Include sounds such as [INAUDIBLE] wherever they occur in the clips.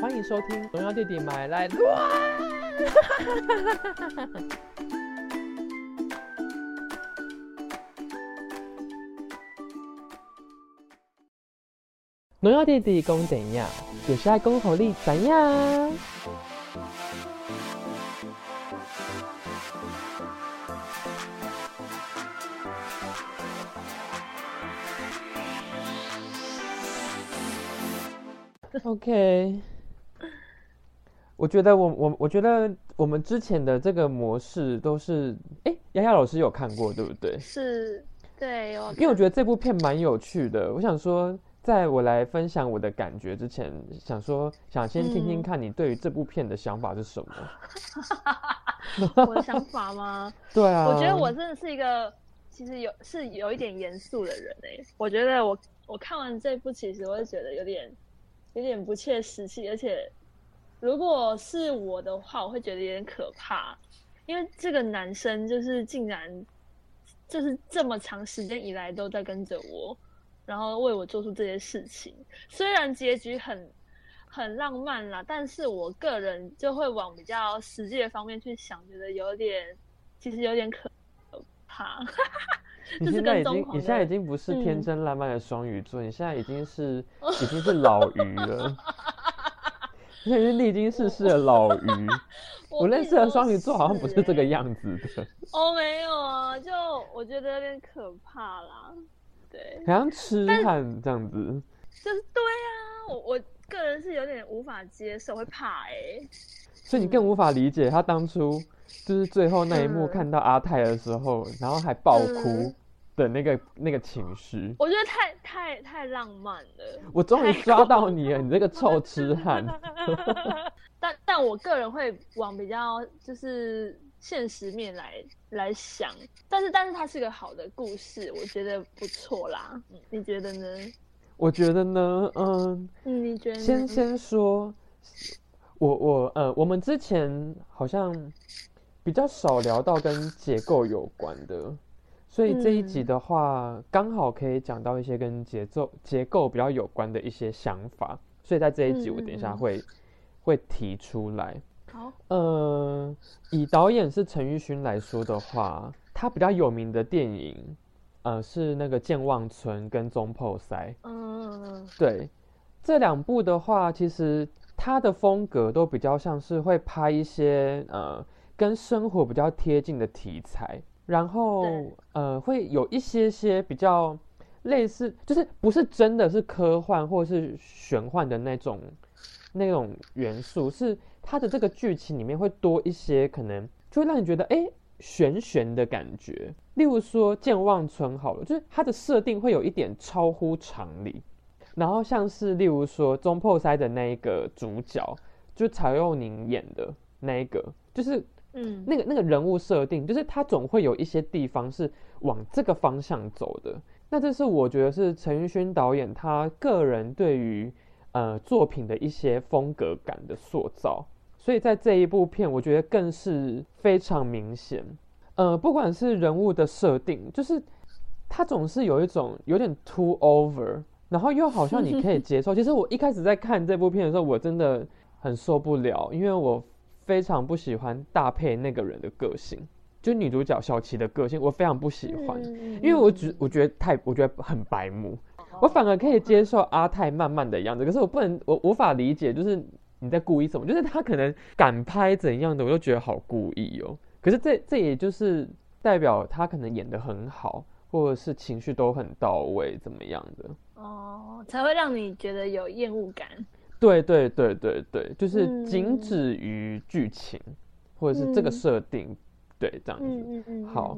欢迎收听《荣耀弟弟买来乱》。荣耀弟弟讲怎样，就是爱讲互你知影。OK，我觉得我我我觉得我们之前的这个模式都是，哎，丫丫老师有看过对不对？是，对，有。因为我觉得这部片蛮有趣的，我想说，在我来分享我的感觉之前，想说想先听听看你对于这部片的想法是什么。[LAUGHS] 我的想法吗？[LAUGHS] 对啊，我觉得我真的是一个其实有是有一点严肃的人哎。我觉得我我看完这部，其实我会觉得有点。有点不切实际，而且如果是我的话，我会觉得有点可怕，因为这个男生就是竟然就是这么长时间以来都在跟着我，然后为我做出这些事情。虽然结局很很浪漫啦，但是我个人就会往比较实际的方面去想，觉得有点其实有点可怕。[LAUGHS] 你现在已经，你现在已经不是天真烂漫的双鱼座，你现在已经是 [LAUGHS] 已经是老鱼了，你 [LAUGHS] 是历经世事的老鱼。[LAUGHS] 我认识的双鱼座好像不是这个样子的。哦，没有啊，就我觉得有点可怕啦。对，好像痴汉这样子。就是对啊，我我个人是有点无法接受，会怕哎。所以你更无法理解他当初就是最后那一幕看到阿泰的时候，然后还爆哭。的那个那个情绪，我觉得太太太浪漫了。我终于抓到你了，你这个臭痴汉。[LAUGHS] 但但我个人会往比较就是现实面来来想，但是但是它是个好的故事，我觉得不错啦。你觉得呢？我觉得呢，嗯，你觉得？先先说，我我呃，我们之前好像比较少聊到跟结构有关的。所以这一集的话，刚好可以讲到一些跟节奏、结构比较有关的一些想法。所以在这一集，我等一下会会提出来。好，呃，以导演是陈玉勋来说的话，他比较有名的电影，呃，是那个《健忘村》跟《中破塞》。嗯，对，这两部的话，其实他的风格都比较像是会拍一些呃跟生活比较贴近的题材。然后，呃，会有一些些比较类似，就是不是真的是科幻或是玄幻的那种那种元素，是它的这个剧情里面会多一些，可能就会让你觉得哎玄玄的感觉。例如说《健忘村》好了，就是它的设定会有一点超乎常理。然后像是例如说《中破塞》的那一个主角，就曹佑宁演的那一个，就是。嗯，那个那个人物设定，就是他总会有一些地方是往这个方向走的。那这是我觉得是陈奕迅导演他个人对于呃作品的一些风格感的塑造。所以在这一部片，我觉得更是非常明显。呃，不管是人物的设定，就是他总是有一种有点 too over，然后又好像你可以 [LAUGHS] 接受。其实我一开始在看这部片的时候，我真的很受不了，因为我。非常不喜欢搭配那个人的个性，就女主角小琪的个性，我非常不喜欢，因为我只我觉得太我觉得很白目，我反而可以接受阿泰慢慢的样子，可是我不能我无法理解，就是你在故意什么，就是他可能敢拍怎样的，我就觉得好故意哦。可是这这也就是代表他可能演的很好，或者是情绪都很到位，怎么样的哦，才会让你觉得有厌恶感。对对对对对，就是仅止于剧情，或者是这个设定，对这样子。好，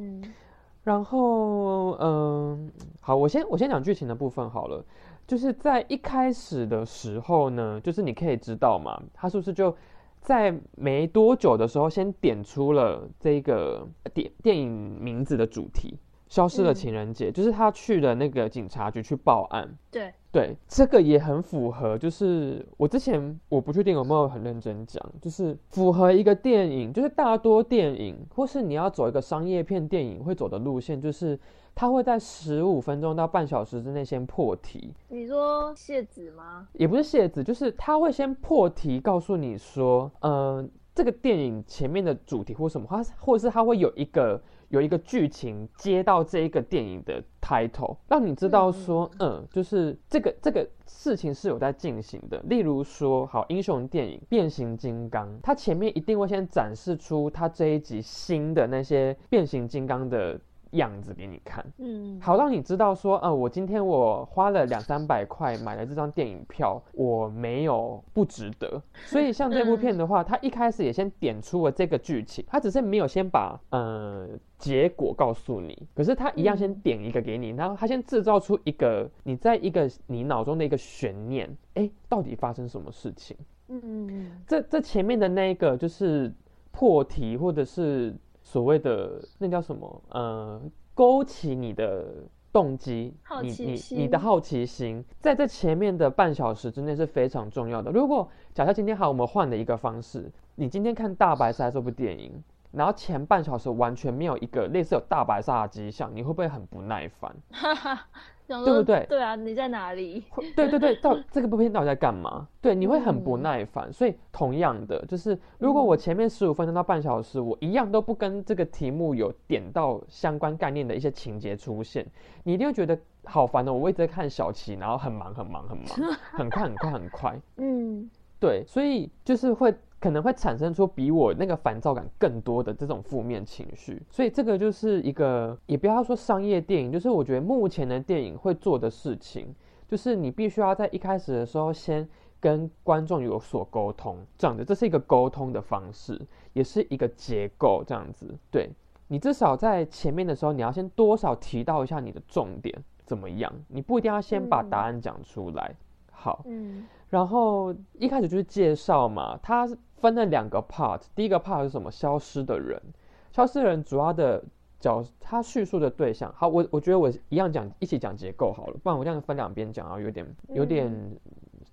然后嗯，好，我先我先讲剧情的部分好了。就是在一开始的时候呢，就是你可以知道嘛，他是不是就在没多久的时候，先点出了这个电电影名字的主题。消失的情人节，就是他去了那个警察局去报案。对对，这个也很符合。就是我之前我不确定有没有很认真讲，就是符合一个电影，就是大多电影或是你要走一个商业片电影会走的路线，就是他会在十五分钟到半小时之内先破题。你说谢子吗？也不是谢子，就是他会先破题，告诉你说，嗯。这个电影前面的主题或什么，它或者是他会有一个有一个剧情接到这一个电影的 title，让你知道说，嗯，就是这个这个事情是有在进行的。例如说，好英雄电影《变形金刚》，它前面一定会先展示出它这一集新的那些变形金刚的。样子给你看，嗯，好让你知道说，呃，我今天我花了两三百块买了这张电影票，我没有不值得。所以像这部片的话，他一开始也先点出了这个剧情，他只是没有先把呃结果告诉你，可是他一样先点一个给你，然后他先制造出一个你在一个你脑中的一个悬念，哎，到底发生什么事情？嗯，这这前面的那一个就是破题或者是。所谓的那叫什么？呃，勾起你的动机，你你你的好奇心，在这前面的半小时之内是非常重要的。如果假设今天好，我们换了一个方式，你今天看大白鲨这部电影，然后前半小时完全没有一个类似有大白鲨的迹象，你会不会很不耐烦？[LAUGHS] 对不对？对啊，你在哪里？对对对，到 [LAUGHS] 这个部片到底在干嘛？对，你会很不耐烦。所以同样的，就是如果我前面十五分钟到半小时，我一样都不跟这个题目有点到相关概念的一些情节出现，你一定会觉得好烦的。我一直在看小琪，然后很忙很忙很忙，很快 [LAUGHS] 很快很快。嗯，对，所以就是会。可能会产生出比我那个烦躁感更多的这种负面情绪，所以这个就是一个，也不要说商业电影，就是我觉得目前的电影会做的事情，就是你必须要在一开始的时候先跟观众有所沟通，这样子，这是一个沟通的方式，也是一个结构，这样子。对你至少在前面的时候，你要先多少提到一下你的重点怎么样，你不一定要先把答案讲出来。好，嗯，然后一开始就是介绍嘛，他。分了两个 part，第一个 part 是什么？消失的人，消失的人主要的角，他叙述的对象。好，我我觉得我一样讲，一起讲结构好了，不然我这样分两边讲啊，有点有点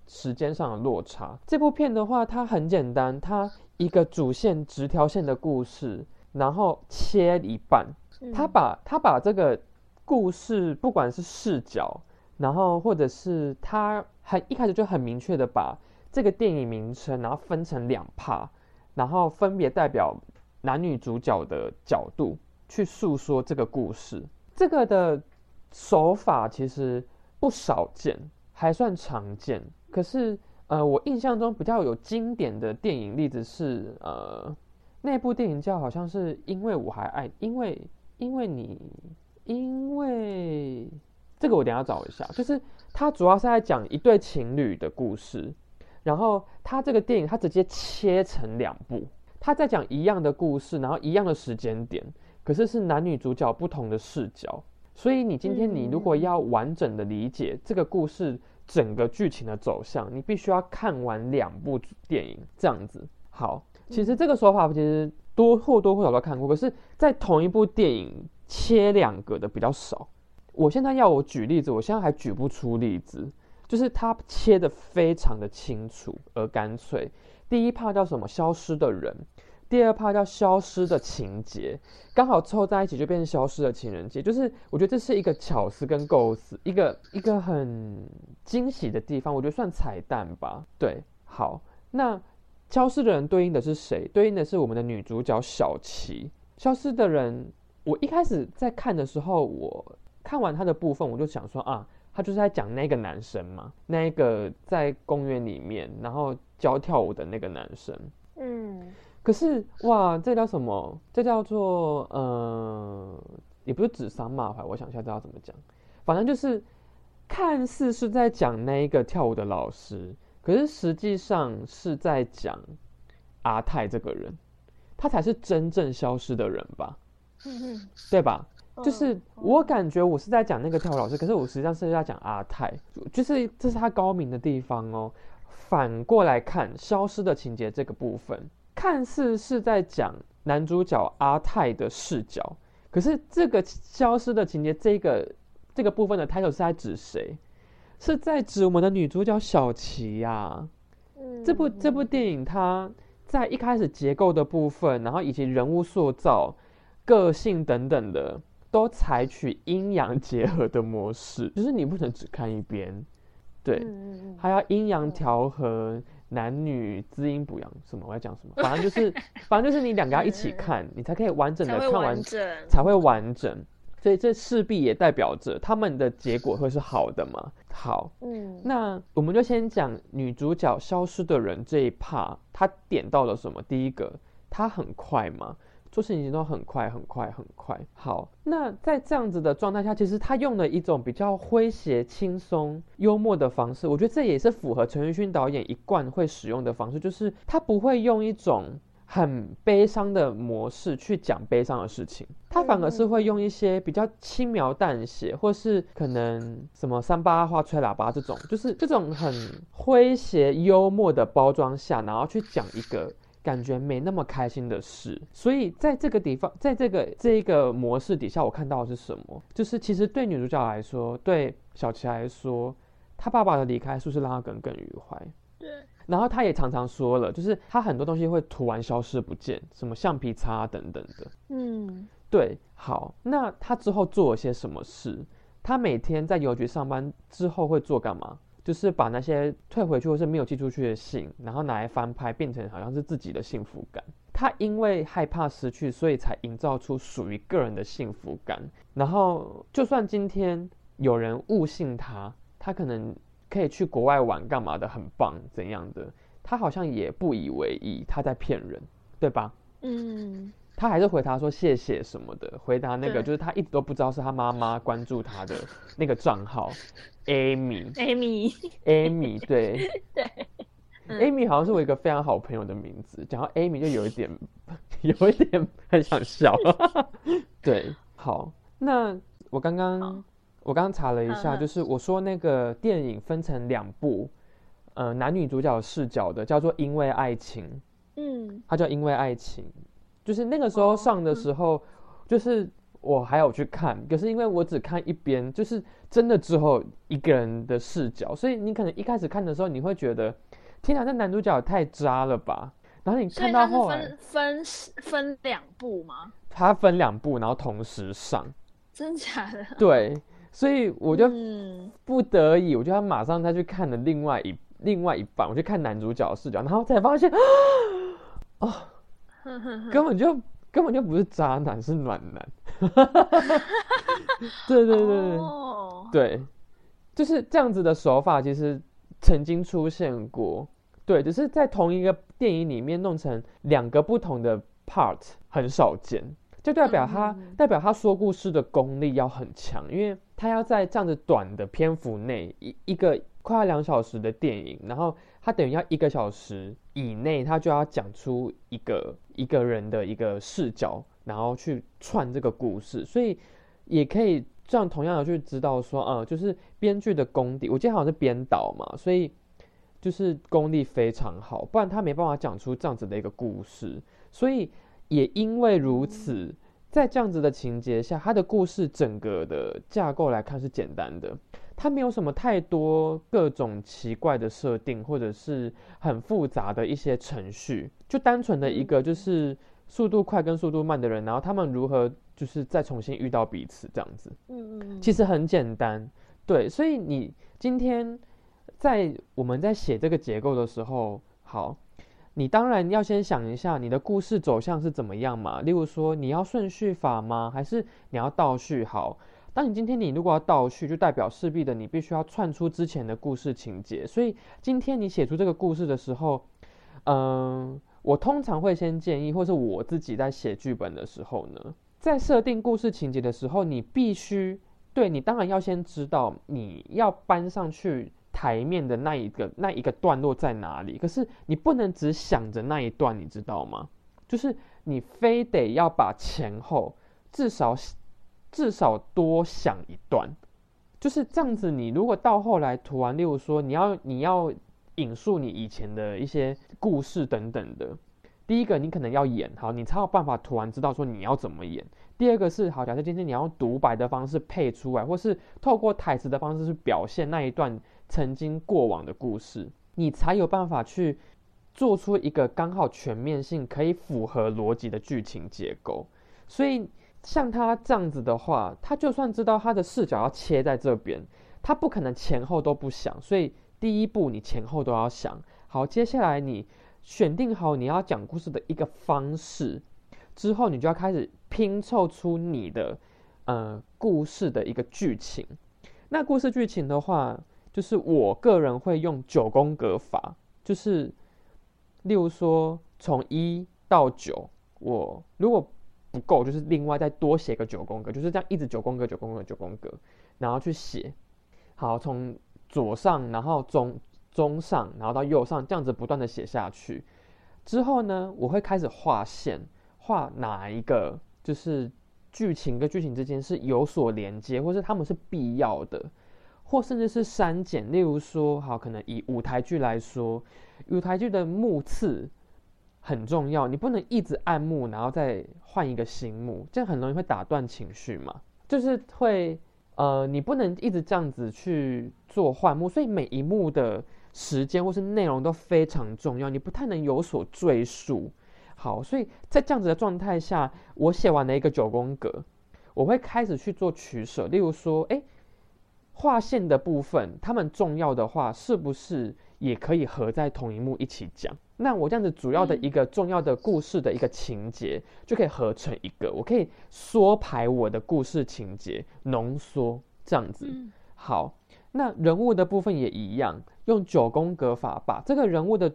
时间上的落差。这部片的话，它很简单，它一个主线直条线的故事，然后切一半，他把他把这个故事，不管是视角，然后或者是他很一开始就很明确的把。这个电影名称，然后分成两趴然后分别代表男女主角的角度去诉说这个故事。这个的手法其实不少见，还算常见。可是，呃，我印象中比较有经典的电影例子是，呃，那部电影叫好像是因为我还爱，因为因为你，因为这个我等下找一下，就是它主要是在讲一对情侣的故事。然后他这个电影，他直接切成两部，他在讲一样的故事，然后一样的时间点，可是是男女主角不同的视角。所以你今天你如果要完整的理解这个故事整个剧情的走向，你必须要看完两部电影这样子。好，其实这个说法其实多或多或少都看过，可是，在同一部电影切两个的比较少。我现在要我举例子，我现在还举不出例子。就是它切的非常的清楚而干脆。第一 part 叫什么？消失的人。第二 part 叫消失的情节，刚好凑在一起就变成消失的情人节。就是我觉得这是一个巧思跟构思，一个一个很惊喜的地方。我觉得算彩蛋吧。对，好，那消失的人对应的是谁？对应的是我们的女主角小琪。消失的人，我一开始在看的时候，我看完他的部分，我就想说啊。他就是在讲那个男生嘛，那一个在公园里面然后教跳舞的那个男生。嗯，可是哇，这叫什么？这叫做呃，也不是指桑骂槐。我想一下，这要怎么讲？反正就是看似是在讲那一个跳舞的老师，可是实际上是在讲阿泰这个人，他才是真正消失的人吧？对吧？就是我感觉我是在讲那个跳舞老师，可是我实际上是在讲阿泰，就是这是他高明的地方哦。反过来看消失的情节这个部分，看似是在讲男主角阿泰的视角，可是这个消失的情节，这个这个部分的 title 是在指谁？是在指我们的女主角小琪呀。嗯，这部这部电影它在一开始结构的部分，然后以及人物塑造、个性等等的，都采取阴阳结合的模式，[LAUGHS] 就是你不能只看一边，对，还要阴阳调和。男女滋阴补阳什么？我要讲什么？[LAUGHS] 反正就是，反正就是你两个要一起看，你才可以完整的看完，才会完整。所以这势必也代表着他们的结果会是好的嘛？好，嗯，那我们就先讲女主角消失的人这一 part，她点到了什么？第一个，她很快嘛。做事情都很快，很快，很快。好，那在这样子的状态下，其实他用了一种比较诙谐、轻松、幽默的方式。我觉得这也是符合陈奕迅导演一贯会使用的方式，就是他不会用一种很悲伤的模式去讲悲伤的事情，他反而是会用一些比较轻描淡写，或是可能什么三八花吹喇叭这种，就是这种很诙谐幽默的包装下，然后去讲一个。感觉没那么开心的事，所以在这个地方，在这个这一个模式底下，我看到的是什么？就是其实对女主角来说，对小琪来说，她爸爸的离开是不是让她耿耿于怀？对。然后她也常常说了，就是她很多东西会突然消失不见，什么橡皮擦等等的。嗯，对。好，那她之后做了些什么事？她每天在邮局上班之后会做干嘛？就是把那些退回去或是没有寄出去的信，然后拿来翻拍，变成好像是自己的幸福感。他因为害怕失去，所以才营造出属于个人的幸福感。然后，就算今天有人误信他，他可能可以去国外玩干嘛的，很棒怎样的，他好像也不以为意，他在骗人，对吧？嗯。他还是回答说谢谢什么的，回答那个就是他一直都不知道是他妈妈关注他的 [LAUGHS] 那个账号，Amy，Amy，Amy，对。[LAUGHS] 对，Amy 好像是我一个非常好朋友的名字，讲到 Amy 就有一点 [LAUGHS] 有一点很想笑，对，好，那我刚刚我刚刚查了一下，就是我说那个电影分成两部，呃，男女主角视角的，叫做因为爱情，嗯，它叫因为爱情。就是那个时候上的时候，就是我还有去看，可是因为我只看一边，就是真的之后一个人的视角，所以你可能一开始看的时候，你会觉得，天哪，这男主角也太渣了吧？然后你看到后来分分分两部吗？他分两部，然后同时上，[LAUGHS] 真假的？对，所以我就不得已，我就要马上再去看了另外一另外一半，我去看男主角视角，然后才发现，[GASPS] 哦。根本就根本就不是渣男，是暖男。[LAUGHS] 对对对对，对，就是这样子的手法，其实曾经出现过。对，只是在同一个电影里面弄成两个不同的 part，很少见。就代表他代表他说故事的功力要很强，因为他要在这样子短的篇幅内，一一个快要两小时的电影，然后。他等于要一个小时以内，他就要讲出一个一个人的一个视角，然后去串这个故事，所以也可以这样同样的去知道说，呃，就是编剧的功底，我记得好像是编导嘛，所以就是功力非常好，不然他没办法讲出这样子的一个故事。所以也因为如此，在这样子的情节下，他的故事整个的架构来看是简单的。它没有什么太多各种奇怪的设定，或者是很复杂的一些程序，就单纯的一个就是速度快跟速度慢的人，然后他们如何就是再重新遇到彼此这样子。嗯嗯，其实很简单，对，所以你今天在我们在写这个结构的时候，好，你当然要先想一下你的故事走向是怎么样嘛，例如说你要顺序法吗？还是你要倒序？好。当你今天你如果要倒叙，就代表势必的你必须要串出之前的故事情节。所以今天你写出这个故事的时候，嗯，我通常会先建议，或是我自己在写剧本的时候呢，在设定故事情节的时候，你必须对你当然要先知道你要搬上去台面的那一个那一个段落在哪里。可是你不能只想着那一段，你知道吗？就是你非得要把前后至少。至少多想一段，就是这样子。你如果到后来涂完，例如说你要你要引述你以前的一些故事等等的，第一个你可能要演好，你才有办法突然知道说你要怎么演。第二个是，好，假设今天你要用独白的方式配出来，或是透过台词的方式去表现那一段曾经过往的故事，你才有办法去做出一个刚好全面性、可以符合逻辑的剧情结构。所以像他这样子的话，他就算知道他的视角要切在这边，他不可能前后都不想。所以第一步你前后都要想好，接下来你选定好你要讲故事的一个方式。之后，你就要开始拼凑出你的呃故事的一个剧情。那故事剧情的话，就是我个人会用九宫格法，就是例如说从一到九，我如果不够，就是另外再多写个九宫格，就是这样一直九宫格、九宫格、九宫格，然后去写。好，从左上，然后中中上，然后到右上，这样子不断的写下去。之后呢，我会开始画线。画哪一个就是剧情跟剧情之间是有所连接，或是他们是必要的，或甚至是删减。例如说，好，可能以舞台剧来说，舞台剧的幕次很重要，你不能一直按幕，然后再换一个新幕，这样很容易会打断情绪嘛。就是会，呃，你不能一直这样子去做换幕，所以每一幕的时间或是内容都非常重要，你不太能有所赘述。好，所以在这样子的状态下，我写完了一个九宫格，我会开始去做取舍。例如说，哎，划线的部分，他们重要的话，是不是也可以合在同一幕一起讲？那我这样子主要的一个重要的故事的一个情节，就可以合成一个，我可以缩排我的故事情节，浓缩这样子。好，那人物的部分也一样，用九宫格法把这个人物的。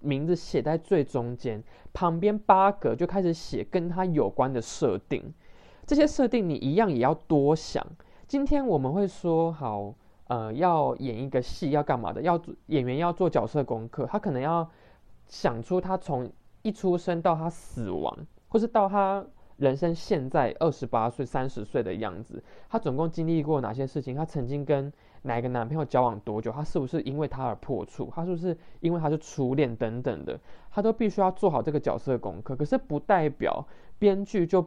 名字写在最中间，旁边八格就开始写跟他有关的设定。这些设定你一样也要多想。今天我们会说好，呃，要演一个戏要干嘛的？要演员要做角色功课，他可能要想出他从一出生到他死亡，或是到他人生现在二十八岁、三十岁的样子，他总共经历过哪些事情？他曾经跟哪个男朋友交往多久？他是不是因为他而破处？他是不是因为他是初恋等等的？他都必须要做好这个角色的功课。可是不代表编剧就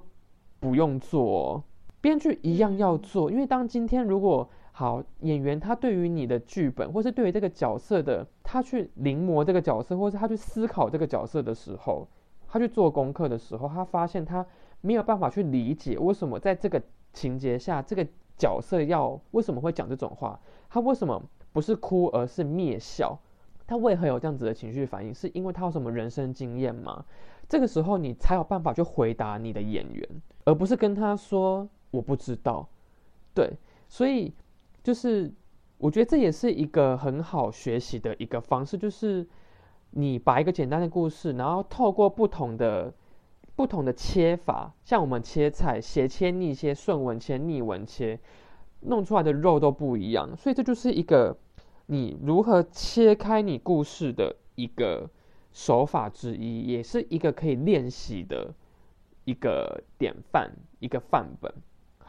不用做，编剧一样要做。因为当今天如果好演员他对于你的剧本，或是对于这个角色的他去临摹这个角色，或是他去思考这个角色的时候，他去做功课的时候，他发现他没有办法去理解为什么在这个情节下这个。角色要为什么会讲这种话？他为什么不是哭而是灭笑？他为何有这样子的情绪反应？是因为他有什么人生经验吗？这个时候你才有办法去回答你的演员，而不是跟他说我不知道。对，所以就是我觉得这也是一个很好学习的一个方式，就是你把一个简单的故事，然后透过不同的。不同的切法，像我们切菜，斜切、逆切、顺纹切、逆纹切，弄出来的肉都不一样。所以这就是一个你如何切开你故事的一个手法之一，也是一个可以练习的一个典范、一个范本。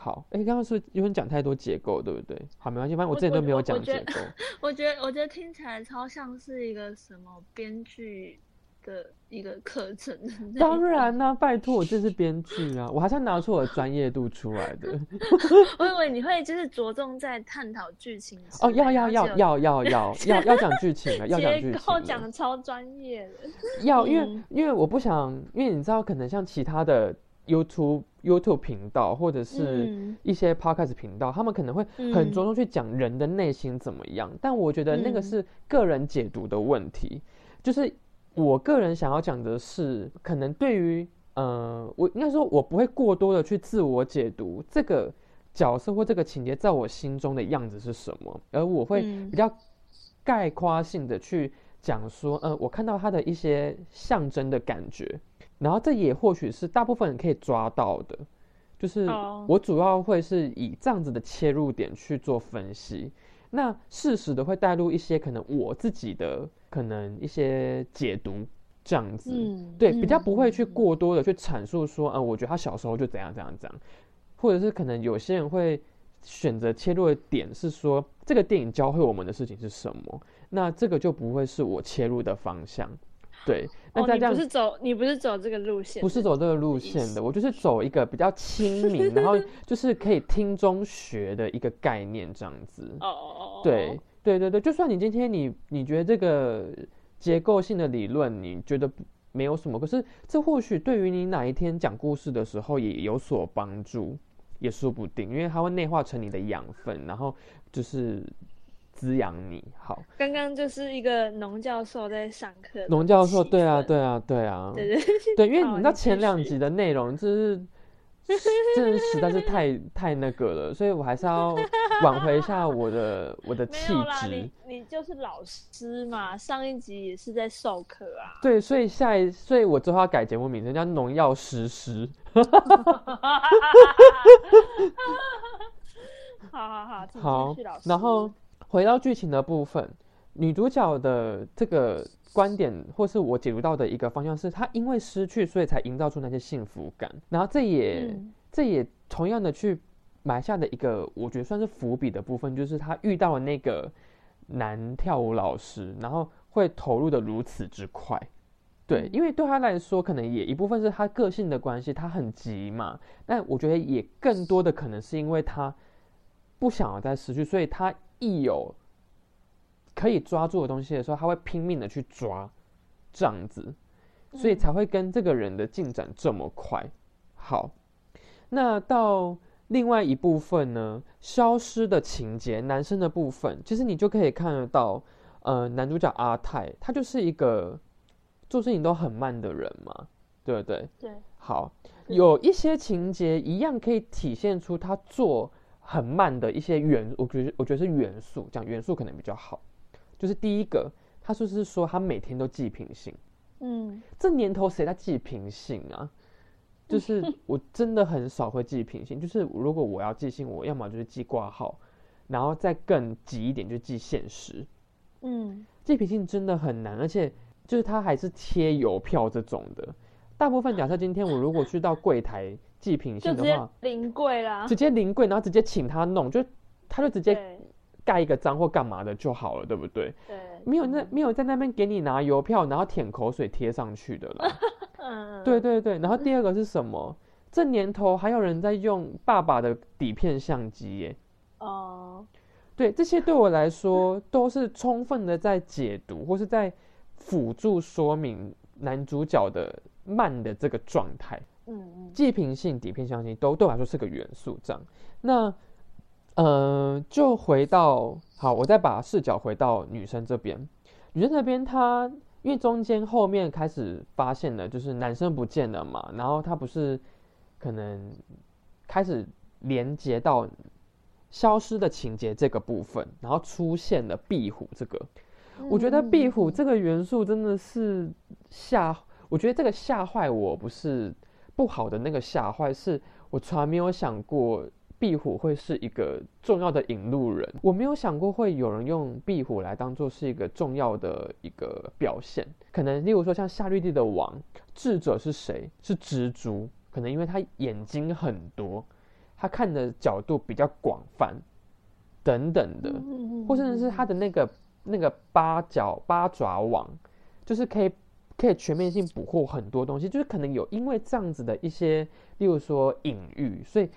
好，哎，刚刚是因为讲太多结构，对不对？好，没关系，反正我之前都没有讲结构。[LAUGHS] 我觉得，我觉得听起来超像是一个什么编剧。的一个课程，当然啦，拜托，我这是编剧啊，我还是要拿出我的专业度出来的。[LAUGHS] [LAUGHS] 我以为你会就是着重在探讨剧情哦，要要要要要要要要讲剧情了，要讲剧情，讲的超专业的。要，因为因为我不想，因为你知道，可能像其他的 YouTube YouTube 频道或者是一些 Podcast 频道，他们可能会很着重去讲人的内心怎么样，但我觉得那个是个人解读的问题，就是。我个人想要讲的是，可能对于呃，我应该说，我不会过多的去自我解读这个角色或这个情节在我心中的样子是什么，而我会比较概括性的去讲说，呃，我看到他的一些象征的感觉，然后这也或许是大部分人可以抓到的，就是我主要会是以这样子的切入点去做分析。那适时的会带入一些可能我自己的可能一些解读这样子，对，比较不会去过多的去阐述说，呃，我觉得他小时候就怎样怎样怎样，或者是可能有些人会选择切入的点是说，这个电影教会我们的事情是什么，那这个就不会是我切入的方向。对，那在这样不是走，你不是走这个路线，不是走这个路线的，我就是走一个比较亲民，然后 [LAUGHS] 就是可以听中学的一个概念这样子。哦哦哦，对对对对，就算你今天你你觉得这个结构性的理论你觉得没有什么，可是这或许对于你哪一天讲故事的时候也有所帮助，也说不定，因为它会内化成你的养分，然后就是。滋养你好，刚刚就是一个农教授在上课。农教授，对啊，对啊，对啊，对对 [LAUGHS] 对，因为你知道前两集的内容就是 [LAUGHS] 真的实在是太太那个了，所以我还是要 [LAUGHS] 挽回一下我的我的气质。你你就是老师嘛，上一集也是在授课啊。对，所以下一，所以我之后要改节目名称叫农药师师。好好好，好，然后。回到剧情的部分，女主角的这个观点，或是我解读到的一个方向，是她因为失去，所以才营造出那些幸福感。然后这也这也同样的去埋下的一个，我觉得算是伏笔的部分，就是她遇到了那个男跳舞老师，然后会投入的如此之快。对，因为对她来说，可能也一部分是她个性的关系，她很急嘛。但我觉得也更多的可能是因为她不想要再失去，所以他。一有可以抓住的东西的时候，他会拼命的去抓，这样子，所以才会跟这个人的进展这么快。好，那到另外一部分呢，消失的情节，男生的部分，其实你就可以看得到，呃，男主角阿泰，他就是一个做事情都很慢的人嘛，对不对？对。好，有一些情节一样可以体现出他做。很慢的一些元，我觉得我觉得是元素，讲元素可能比较好。就是第一个，他说是说他每天都记平信，嗯，这年头谁在记平信啊？就是 [LAUGHS] 我真的很少会记平信，就是如果我要记信，我要么就是记挂号，然后再更急一点就记现实，嗯，记平信真的很难，而且就是他还是贴邮票这种的。大部分假设今天我如果去到柜台。寄品信的话，临柜啦，直接临柜，然后直接请他弄，就他就直接盖一个章或干嘛的就好了，对不对？对，没有那没有在那边给你拿邮票，然后舔口水贴上去的了。[LAUGHS] 嗯，对对对。然后第二个是什么？这年头还有人在用爸爸的底片相机耶。哦，对，这些对我来说都是充分的在解读或是在辅助说明男主角的慢的这个状态。嗯，记平性、底片相机都对我来说是个元素。这样，那呃，就回到好，我再把视角回到女生这边。女生这边，她因为中间后面开始发现了，就是男生不见了嘛，然后她不是可能开始连接到消失的情节这个部分，然后出现了壁虎这个。我觉得壁虎这个元素真的是吓，我觉得这个吓坏我不是。不好的那个吓坏，是我从来没有想过壁虎会是一个重要的引路人。我没有想过会有人用壁虎来当做是一个重要的一个表现。可能例如说像夏绿蒂的王，智者是谁？是蜘蛛。可能因为他眼睛很多，他看的角度比较广泛，等等的，或甚至是他的那个那个八角八爪网，就是可以。可以全面性捕获很多东西，就是可能有因为这样子的一些，例如说隐喻，所以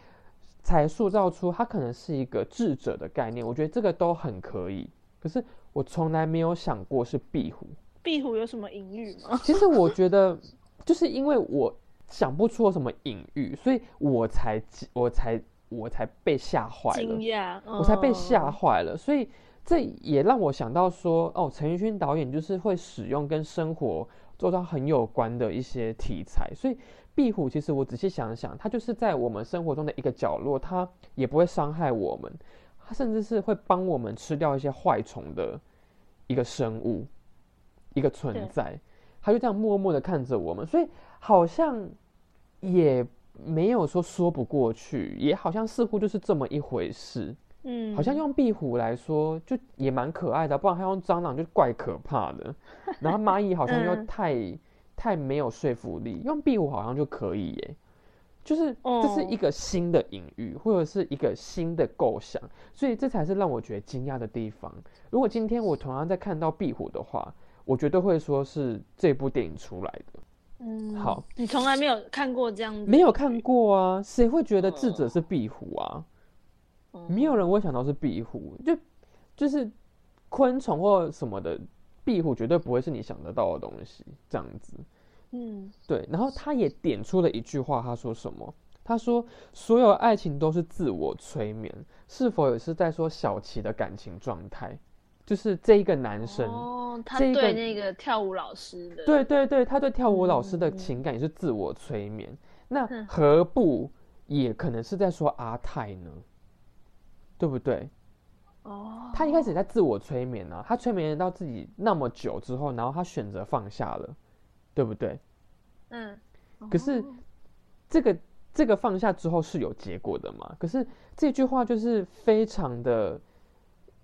才塑造出它可能是一个智者的概念。我觉得这个都很可以。可是我从来没有想过是壁虎。壁虎有什么隐喻吗？其实我觉得，就是因为我想不出有什么隐喻，所以我才我才我才被吓坏了，惊讶，我才被吓坏了。所以这也让我想到说，哦，陈奕迅导演就是会使用跟生活。做到很有关的一些题材，所以壁虎其实我仔细想想，它就是在我们生活中的一个角落，它也不会伤害我们，它甚至是会帮我们吃掉一些坏虫的一个生物，一个存在，它就这样默默的看着我们，所以好像也没有说说不过去，也好像似乎就是这么一回事。嗯，好像用壁虎来说，就也蛮可爱的，不然他用蟑螂就怪可怕的。[LAUGHS] 然后蚂蚁好像又太太没有说服力，用壁虎好像就可以耶。就是这是一个新的隐喻，或者是一个新的构想，所以这才是让我觉得惊讶的地方。如果今天我同样在看到壁虎的话，我绝对会说是这部电影出来的。嗯，好，你从来没有看过这样子？没有看过啊，谁会觉得智者是壁虎啊？没有人会想到是壁虎，就就是昆虫或什么的，壁虎绝对不会是你想得到的东西。这样子，嗯，对。然后他也点出了一句话，他说什么？他说：“所有爱情都是自我催眠，是否也是在说小琪的感情状态？就是这一个男生，哦，他对那个跳舞老师的，对对对，他对跳舞老师的情感也是自我催眠。那何不也可能是在说阿泰呢？对不对？哦，他一开始在自我催眠啊，他催眠到自己那么久之后，然后他选择放下了，对不对？嗯，可是这个。”这个放下之后是有结果的嘛？可是这句话就是非常的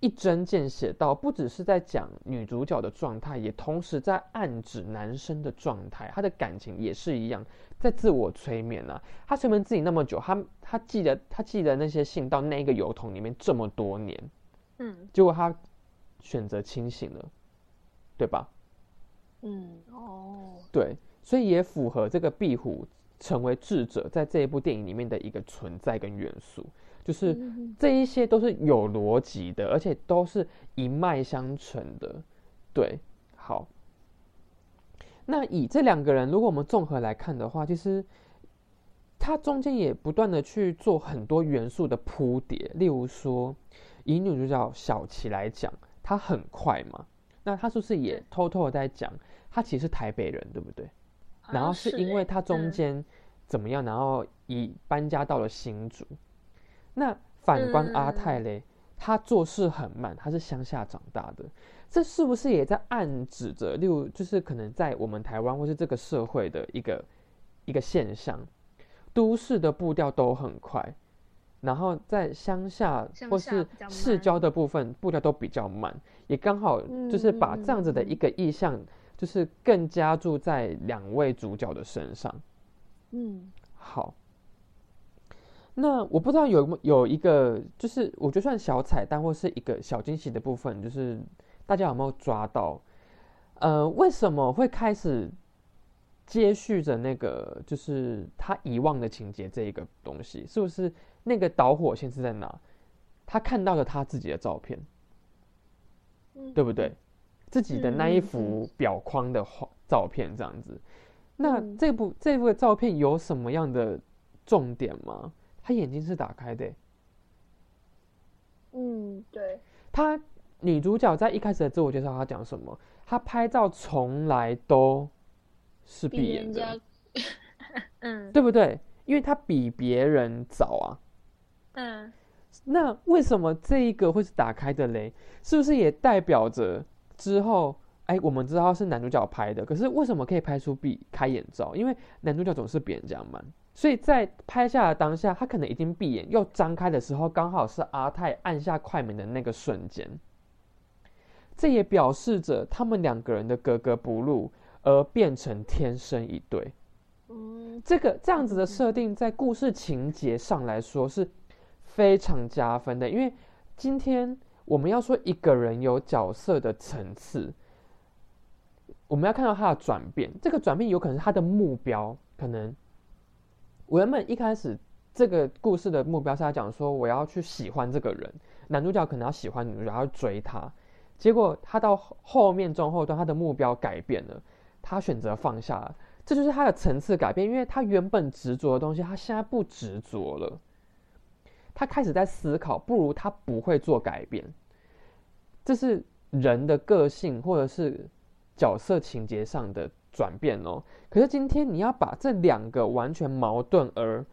一针见血，到不只是在讲女主角的状态，也同时在暗指男生的状态，他的感情也是一样，在自我催眠啊。他催眠自己那么久，他他记得他记得那些信到那个邮筒里面这么多年，嗯，结果他选择清醒了，对吧？嗯，哦，对，所以也符合这个壁虎。成为智者在这一部电影里面的一个存在跟元素，就是这一些都是有逻辑的，而且都是一脉相承的。对，好。那以这两个人，如果我们综合来看的话，其实他中间也不断的去做很多元素的铺叠。例如说，以女主角小琪来讲，她很快嘛，那她是不是也偷偷的在讲，她其实是台北人，对不对？然后是因为她中间怎么样，然后以搬家到了新竹。那反观阿泰嘞，他做事很慢，他是乡下长大的，这是不是也在暗指着，例如就是可能在我们台湾或是这个社会的一个一个现象，都市的步调都很快，然后在乡下或是市郊的部分步调都比较慢，也刚好就是把这样子的一个意象。就是更加注在两位主角的身上，嗯，好。那我不知道有有一个，就是我觉得算小彩蛋或是一个小惊喜的部分，就是大家有没有抓到？呃，为什么会开始接续着那个就是他遗忘的情节这一个东西？是不是那个导火线是在哪？他看到了他自己的照片，对不对？自己的那一幅表框的画照片这样子，那这部这部照片有什么样的重点吗？他眼睛是打开的。嗯，对。他女主角在一开始的自我介绍，她讲什么？她拍照从来都是闭眼的。[LAUGHS] 嗯，对不对？因为她比别人早啊。嗯。那为什么这一个会是打开的嘞？是不是也代表着？之后，哎，我们知道是男主角拍的，可是为什么可以拍出闭开眼照？因为男主角总是比人家慢，所以在拍下的当下，他可能已经闭眼又张开的时候，刚好是阿泰按下快门的那个瞬间。这也表示着他们两个人的格格不入，而变成天生一对。嗯，这个这样子的设定，在故事情节上来说是非常加分的，因为今天。我们要说一个人有角色的层次，我们要看到他的转变。这个转变有可能是他的目标，可能我原本一开始这个故事的目标是他讲说我要去喜欢这个人，男主角可能要喜欢女主角，要追她。结果他到后面中后段，他的目标改变了，他选择放下了，这就是他的层次改变，因为他原本执着的东西，他现在不执着了。他开始在思考，不如他不会做改变，这是人的个性或者是角色情节上的转变哦。可是今天你要把这两个完全矛盾而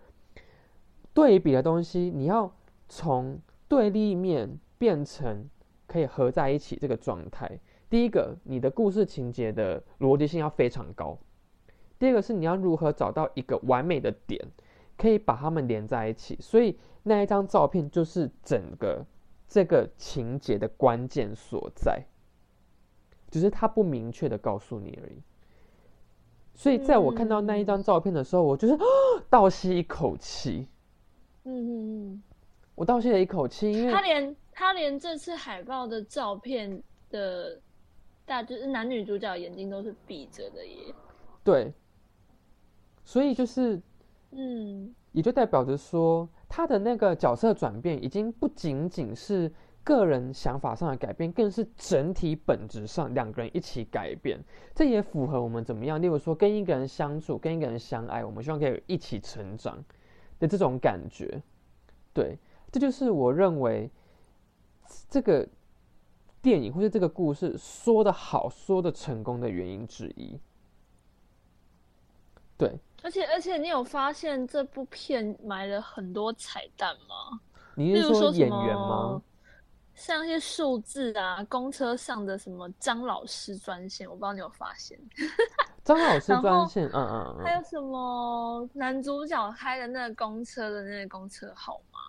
对比的东西，你要从对立面变成可以合在一起这个状态。第一个，你的故事情节的逻辑性要非常高；第二个是你要如何找到一个完美的点。可以把它们连在一起，所以那一张照片就是整个这个情节的关键所在，只是他不明确的告诉你而已。所以在我看到那一张照片的时候，我就是 [GASPS] 倒吸一口气。嗯嗯嗯，我倒吸了一口气，因为他连他连这次海报的照片的大就是男女主角眼睛都是闭着的耶。对，所以就是，嗯，也就代表着说，他的那个角色转变已经不仅仅是个人想法上的改变，更是整体本质上两个人一起改变。这也符合我们怎么样？例如说，跟一个人相处，跟一个人相爱，我们希望可以一起成长的这种感觉。对，这就是我认为这个电影或者这个故事说的好、说的成功的原因之一。对，而且而且，你有发现这部片埋了很多彩蛋吗？你是说演员吗？像一些数字啊，公车上的什么张老师专线，我不知道你有发现。[LAUGHS] 张老师专线，嗯嗯嗯。还有什么男主角开的那个公车的那个公车号码？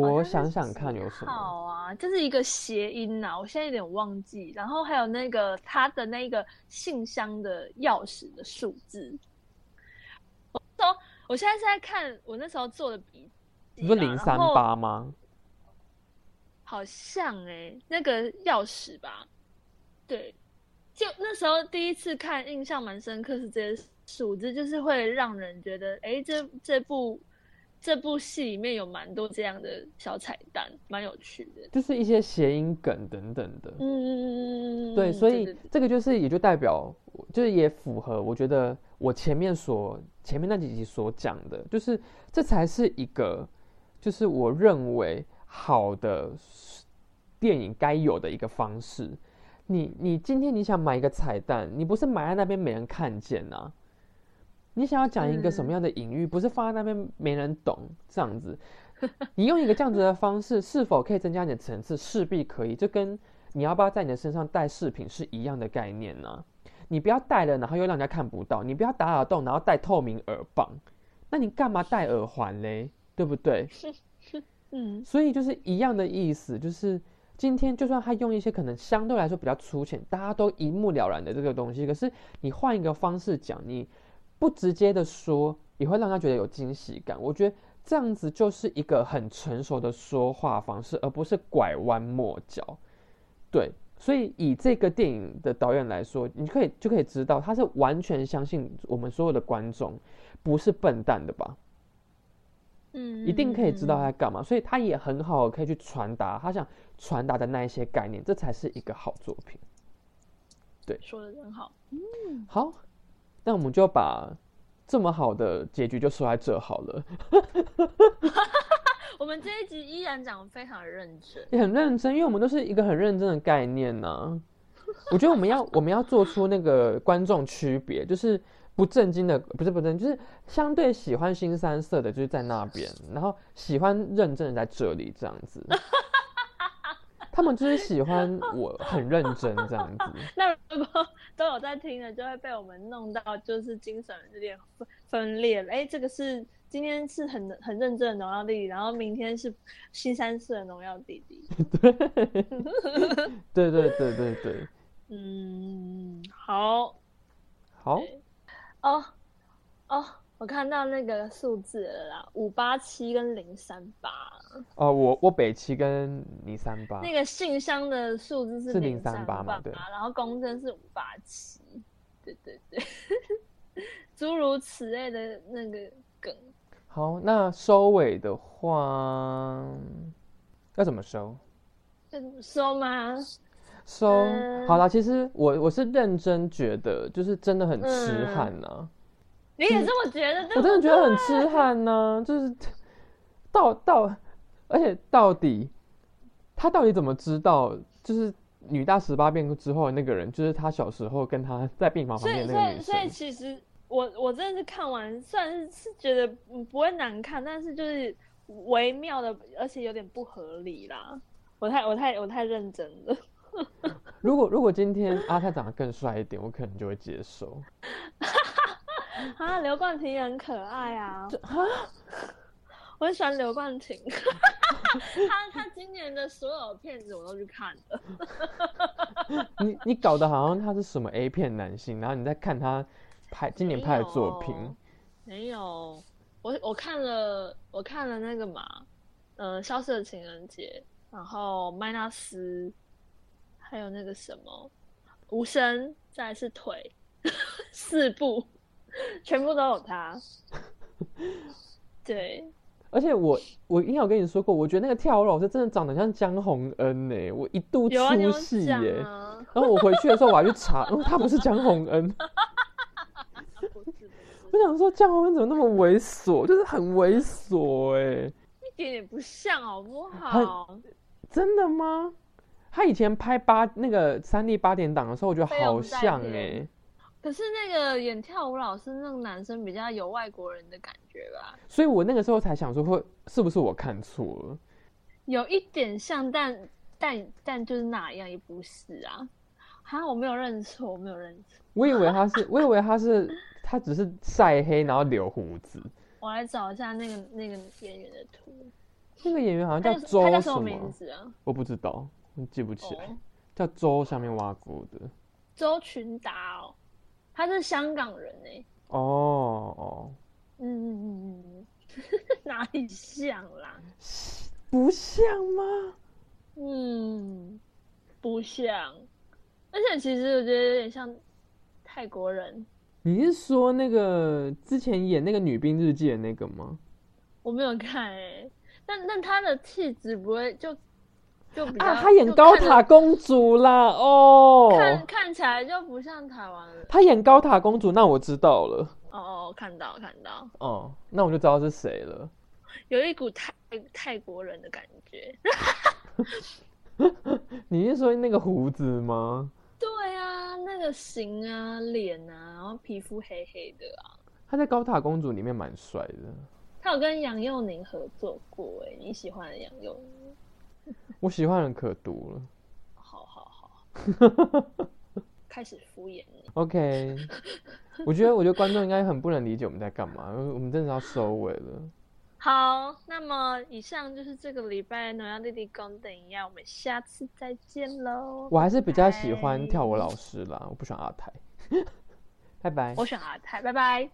我想想看有什么。好啊，这是一个谐音呐，我现在有点忘记。然后还有那个他的那个信箱的钥匙的数字。我说，我现在是在看我那时候做的笔记，不是零三八吗？好像哎，那个钥匙吧，对，就那时候第一次看，印象蛮深刻，是这些数字，就是会让人觉得，哎，这这部这部戏里面有蛮多这样的小彩蛋，蛮有趣的，就是一些谐音梗等等的，嗯嗯嗯嗯嗯，对，所以这个就是也就代表，就是也符合，我觉得我前面所。前面那几集所讲的，就是这才是一个，就是我认为好的电影该有的一个方式。你你今天你想买一个彩蛋，你不是埋在那边没人看见呐？你想要讲一个什么样的隐喻，不是放在那边没人懂这样子？你用一个这样子的方式，是否可以增加你的层次？势必可以，就跟你要不要在你的身上带饰品是一样的概念呢？你不要戴了，然后又让人家看不到。你不要打耳洞，然后戴透明耳棒。那你干嘛戴耳环嘞？对不对？[LAUGHS] 嗯。所以就是一样的意思，就是今天就算他用一些可能相对来说比较粗浅，大家都一目了然的这个东西，可是你换一个方式讲，你不直接的说，也会让他觉得有惊喜感。我觉得这样子就是一个很成熟的说话方式，而不是拐弯抹角。对。所以，以这个电影的导演来说，你可以就可以知道，他是完全相信我们所有的观众不是笨蛋的吧？嗯，一定可以知道他在干嘛，所以他也很好可以去传达他想传达的那一些概念，这才是一个好作品。对，说的真好。嗯，好，那我们就把这么好的结局就说在这好了。[LAUGHS] 我们这一集依然讲的非常认真，也很认真，因为我们都是一个很认真的概念呢。我觉得我们要我们要做出那个观众区别，就是不正经的，不是不正，就是相对喜欢新三色的，就是在那边，[LAUGHS] 然后喜欢认真的在这里这样子。[LAUGHS] 他们就是喜欢我很认真这样子。[LAUGHS] 那如果都有在听的，就会被我们弄到就是精神有点分分裂了。哎，这个是。今天是很很认真的农药弟弟，然后明天是新三色的农药弟弟。对对对对对。嗯，好，好。哦哦，我看到那个数字了啦，五八七跟零三八。哦，我我北七跟零三八。那个信箱的数字是零三八嘛？对。然后公证是五八七。对对对。[LAUGHS] 诸如此类的那个梗。好，那收尾的话要怎么收？收吗？收好啦。其实我我是认真觉得，就是真的很痴汉呐。你也这么觉得？我真的觉得很痴汉呢。就是到到，而且到底他到底怎么知道？就是女大十八变之后的那个人，就是他小时候跟他在病房旁边那个女生。所以，所以其实。我我真的是看完，虽然是是觉得不会难看，但是就是微妙的，而且有点不合理啦。我太我太我太认真了。[LAUGHS] 如果如果今天阿泰长得更帅一点，我可能就会接受。[LAUGHS] 啊，刘冠廷也很可爱啊！我很喜欢刘冠廷。[LAUGHS] 他他今年的所有片子我都去看了。你你搞得好像他是什么 A 片男性，然后你在看他。拍今年拍的作品没有，我我看了我看了那个嘛，呃，消失的情人节，然后麦纳斯，还有那个什么，无声，再是腿，[LAUGHS] 四部全部都有他。[LAUGHS] 对，而且我我应该有跟你说过，我觉得那个跳舞老师真的长得像江宏恩呢，我一度出戏耶。然后我回去的时候我还去查，他不是江宏恩。[LAUGHS] 我想说江宏恩怎么那么猥琐，就是很猥琐哎，一点也不像好不好？真的吗？他以前拍八那个三 D 八点档的时候，我觉得好像哎。可是那个演跳舞老师那个男生比较有外国人的感觉吧？所以我那个时候才想说，会是不是我看错了？有一点像，但但但就是哪样也不是啊！哈，我没有认错，我没有认错。我以为他是，我以为他是，他只是晒黑然后留胡子。我来找一下那个那个演员的图。那个演员好像叫周什么？什么名字啊？我不知道，记不起来。叫周下面挖沟的。周群达哦。他是香港人哎，哦哦，嗯嗯嗯嗯，[LAUGHS] 哪里像啦？不像吗？嗯，不像，而且其实我觉得有点像泰国人。你是说那个之前演那个《女兵日记》的那个吗？我没有看哎，但但他的气质不会就。就啊，她演高塔公主啦，哦，看看起来就不像台湾人。她演高塔公主，那我知道了。哦哦，看到看到。哦，那我就知道是谁了。有一股泰泰国人的感觉。[LAUGHS] 你是说那个胡子吗？对啊，那个型啊，脸啊，然后皮肤黑黑的啊。他在高塔公主里面蛮帅的。他有跟杨佑宁合作过，哎，你喜欢杨佑宁。我喜欢人可多了，好好好，[LAUGHS] 开始敷衍你。OK，[LAUGHS] 我觉得我觉得观众应该很不能理解我们在干嘛，我们真的要收尾了。好，那么以上就是这个礼拜农药弟弟公等一下，我们下次再见喽。我还是比较喜欢跳舞老师啦，我不喜欢阿泰。[LAUGHS] 拜拜。我选阿泰，拜拜。